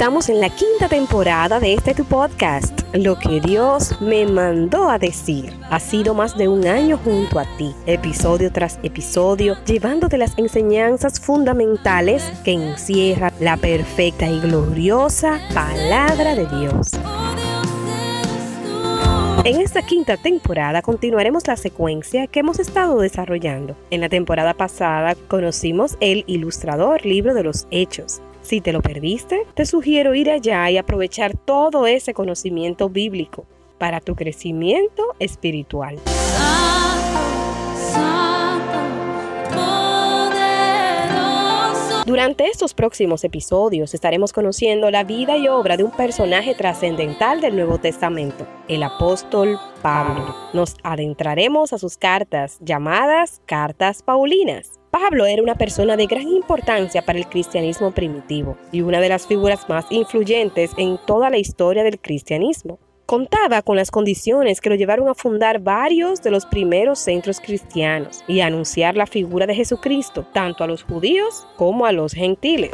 Estamos en la quinta temporada de este tu podcast, Lo que Dios me mandó a decir. Ha sido más de un año junto a ti, episodio tras episodio, llevándote las enseñanzas fundamentales que encierra la perfecta y gloriosa palabra de Dios. En esta quinta temporada continuaremos la secuencia que hemos estado desarrollando. En la temporada pasada conocimos el ilustrador libro de los hechos si te lo perdiste, te sugiero ir allá y aprovechar todo ese conocimiento bíblico para tu crecimiento espiritual. Durante estos próximos episodios estaremos conociendo la vida y obra de un personaje trascendental del Nuevo Testamento, el apóstol Pablo. Nos adentraremos a sus cartas llamadas cartas paulinas. Pablo era una persona de gran importancia para el cristianismo primitivo y una de las figuras más influyentes en toda la historia del cristianismo. Contaba con las condiciones que lo llevaron a fundar varios de los primeros centros cristianos y a anunciar la figura de Jesucristo tanto a los judíos como a los gentiles.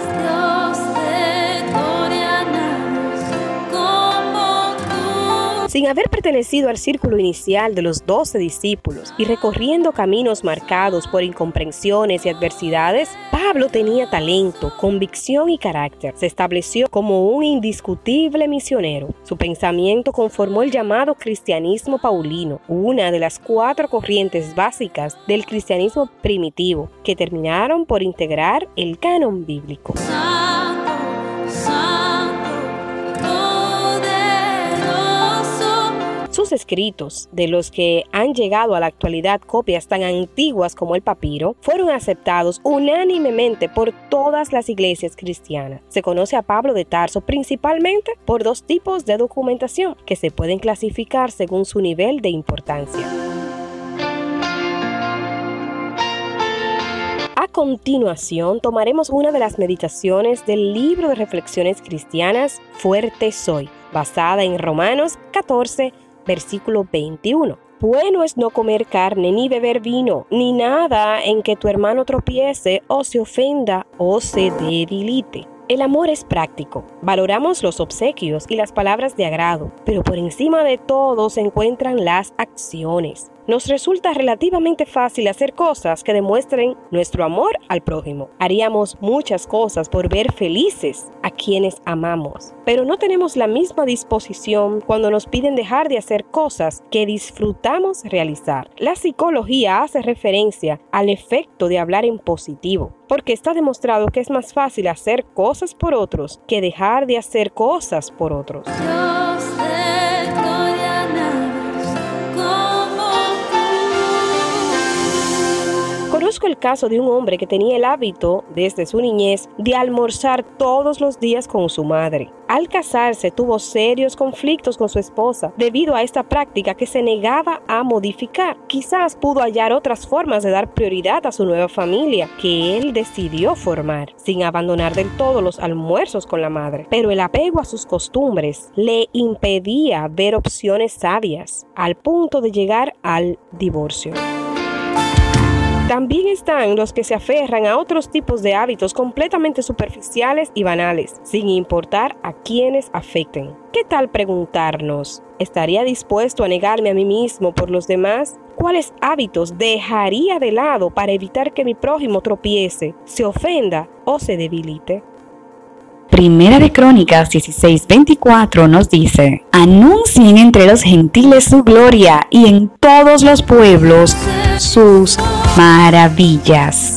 Sin haber pertenecido al círculo inicial de los doce discípulos y recorriendo caminos marcados por incomprensiones y adversidades, Pablo tenía talento, convicción y carácter. Se estableció como un indiscutible misionero. Su pensamiento conformó el llamado cristianismo paulino, una de las cuatro corrientes básicas del cristianismo primitivo, que terminaron por integrar el canon bíblico. Sus escritos, de los que han llegado a la actualidad copias tan antiguas como el papiro, fueron aceptados unánimemente por todas las iglesias cristianas. Se conoce a Pablo de Tarso principalmente por dos tipos de documentación que se pueden clasificar según su nivel de importancia. A continuación tomaremos una de las meditaciones del libro de reflexiones cristianas Fuerte Soy, basada en Romanos 14, versículo 21. Bueno es no comer carne, ni beber vino, ni nada en que tu hermano tropiece o se ofenda o se debilite. El amor es práctico. Valoramos los obsequios y las palabras de agrado, pero por encima de todo se encuentran las acciones nos resulta relativamente fácil hacer cosas que demuestren nuestro amor al prójimo. Haríamos muchas cosas por ver felices a quienes amamos, pero no tenemos la misma disposición cuando nos piden dejar de hacer cosas que disfrutamos realizar. La psicología hace referencia al efecto de hablar en positivo, porque está demostrado que es más fácil hacer cosas por otros que dejar de hacer cosas por otros. El caso de un hombre que tenía el hábito desde su niñez de almorzar todos los días con su madre. Al casarse tuvo serios conflictos con su esposa debido a esta práctica que se negaba a modificar. Quizás pudo hallar otras formas de dar prioridad a su nueva familia que él decidió formar, sin abandonar del todo los almuerzos con la madre. Pero el apego a sus costumbres le impedía ver opciones sabias, al punto de llegar al divorcio. También están los que se aferran a otros tipos de hábitos completamente superficiales y banales, sin importar a quienes afecten. ¿Qué tal preguntarnos? ¿Estaría dispuesto a negarme a mí mismo por los demás? ¿Cuáles hábitos dejaría de lado para evitar que mi prójimo tropiece, se ofenda o se debilite? Primera de Crónicas 16:24 nos dice, anuncien entre los gentiles su gloria y en todos los pueblos sus maravillas.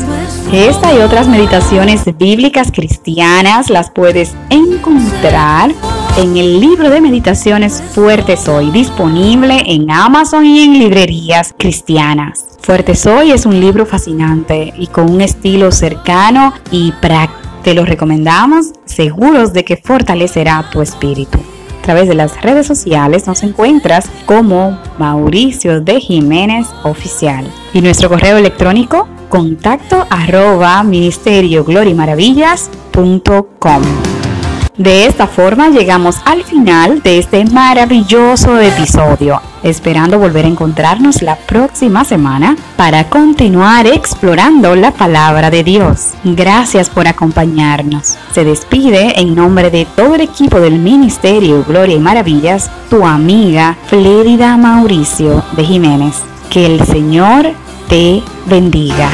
Esta y otras meditaciones bíblicas cristianas las puedes encontrar en el libro de meditaciones Fuerte Soy, disponible en Amazon y en librerías cristianas. Fuerte Soy es un libro fascinante y con un estilo cercano y práctico. Te lo recomendamos, seguros de que fortalecerá tu espíritu. A través de las redes sociales nos encuentras como Mauricio de Jiménez Oficial. Y nuestro correo electrónico contacto arroba ministerio maravillas.com. De esta forma llegamos al final de este maravilloso episodio, esperando volver a encontrarnos la próxima semana para continuar explorando la palabra de Dios. Gracias por acompañarnos. Se despide en nombre de todo el equipo del Ministerio Gloria y Maravillas, tu amiga Flérida Mauricio de Jiménez. Que el Señor te bendiga.